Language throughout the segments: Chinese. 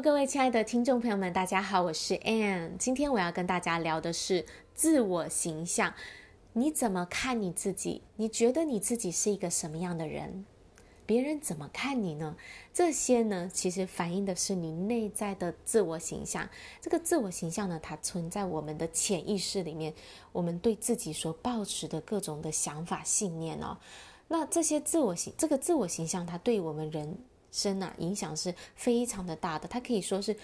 各位亲爱的听众朋友们，大家好，我是 Ann。今天我要跟大家聊的是自我形象。你怎么看你自己？你觉得你自己是一个什么样的人？别人怎么看你呢？这些呢，其实反映的是你内在的自我形象。这个自我形象呢，它存在我们的潜意识里面，我们对自己所抱持的各种的想法、信念哦。那这些自我形，这个自我形象，它对我们人。生啊，影响是非常的大的，它可以说是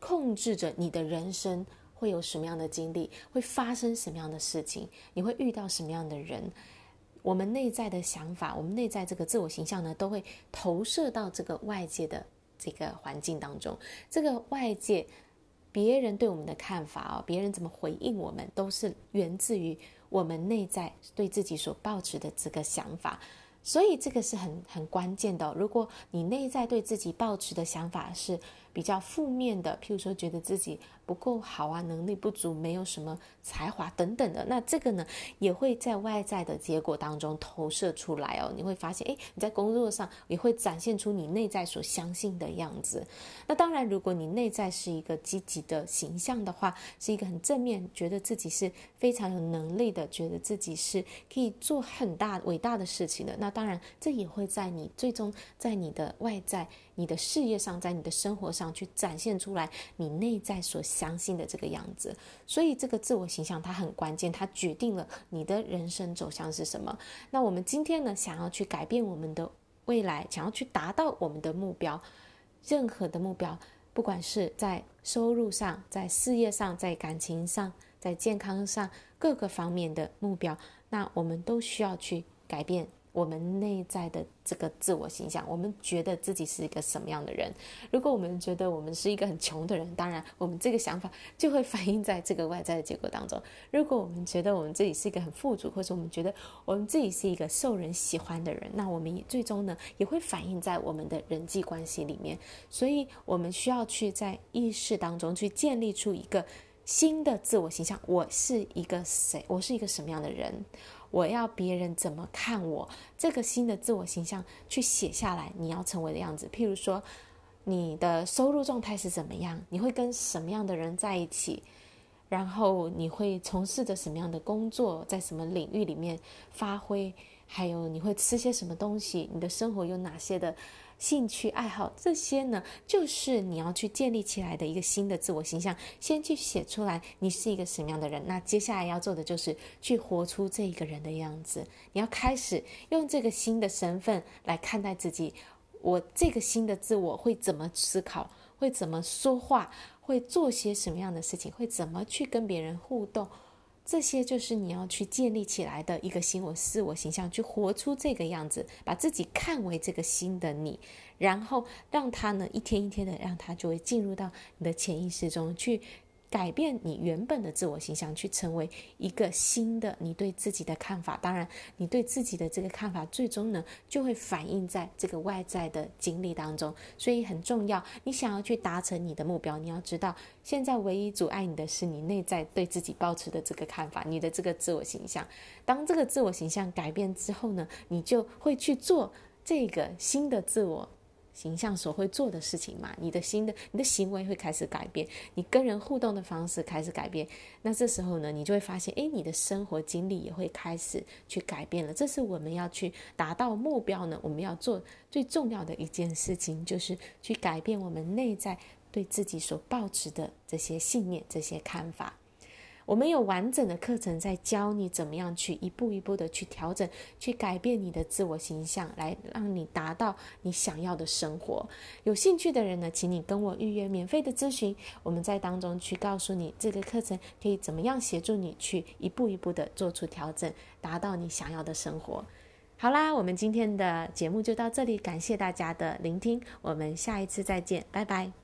控制着你的人生会有什么样的经历，会发生什么样的事情，你会遇到什么样的人。我们内在的想法，我们内在这个自我形象呢，都会投射到这个外界的这个环境当中。这个外界别人对我们的看法啊，别人怎么回应我们，都是源自于我们内在对自己所抱持的这个想法。所以这个是很很关键的。如果你内在对自己抱持的想法是比较负面的，譬如说觉得自己不够好啊，能力不足，没有什么才华等等的，那这个呢也会在外在的结果当中投射出来哦。你会发现，诶，你在工作上也会展现出你内在所相信的样子。那当然，如果你内在是一个积极的形象的话，是一个很正面，觉得自己是非常有能力的，觉得自己是可以做很大伟大的事情的，那当然这也会在你最终在你的外在。你的事业上，在你的生活上去展现出来，你内在所相信的这个样子。所以，这个自我形象它很关键，它决定了你的人生走向是什么。那我们今天呢，想要去改变我们的未来，想要去达到我们的目标，任何的目标，不管是在收入上、在事业上、在感情上、在健康上各个方面的目标，那我们都需要去改变。我们内在的这个自我形象，我们觉得自己是一个什么样的人？如果我们觉得我们是一个很穷的人，当然我们这个想法就会反映在这个外在的结果当中。如果我们觉得我们自己是一个很富足，或者我们觉得我们自己是一个受人喜欢的人，那我们也最终呢也会反映在我们的人际关系里面。所以，我们需要去在意识当中去建立出一个新的自我形象。我是一个谁？我是一个什么样的人？我要别人怎么看我？这个新的自我形象去写下来，你要成为的样子。譬如说，你的收入状态是怎么样？你会跟什么样的人在一起？然后你会从事着什么样的工作？在什么领域里面发挥？还有你会吃些什么东西？你的生活有哪些的？兴趣爱好这些呢，就是你要去建立起来的一个新的自我形象。先去写出来，你是一个什么样的人。那接下来要做的就是去活出这一个人的样子。你要开始用这个新的身份来看待自己。我这个新的自我会怎么思考？会怎么说话？会做些什么样的事情？会怎么去跟别人互动？这些就是你要去建立起来的一个新我自我形象，去活出这个样子，把自己看为这个新的你，然后让他呢一天一天的，让他就会进入到你的潜意识中去。改变你原本的自我形象，去成为一个新的你对自己的看法。当然，你对自己的这个看法，最终呢就会反映在这个外在的经历当中。所以很重要，你想要去达成你的目标，你要知道，现在唯一阻碍你的是你内在对自己保持的这个看法，你的这个自我形象。当这个自我形象改变之后呢，你就会去做这个新的自我。形象所会做的事情嘛，你的新的你的行为会开始改变，你跟人互动的方式开始改变，那这时候呢，你就会发现，诶，你的生活经历也会开始去改变了。这是我们要去达到目标呢，我们要做最重要的一件事情，就是去改变我们内在对自己所抱持的这些信念、这些看法。我们有完整的课程在教你怎么样去一步一步的去调整、去改变你的自我形象，来让你达到你想要的生活。有兴趣的人呢，请你跟我预约免费的咨询，我们在当中去告诉你这个课程可以怎么样协助你去一步一步的做出调整，达到你想要的生活。好啦，我们今天的节目就到这里，感谢大家的聆听，我们下一次再见，拜拜。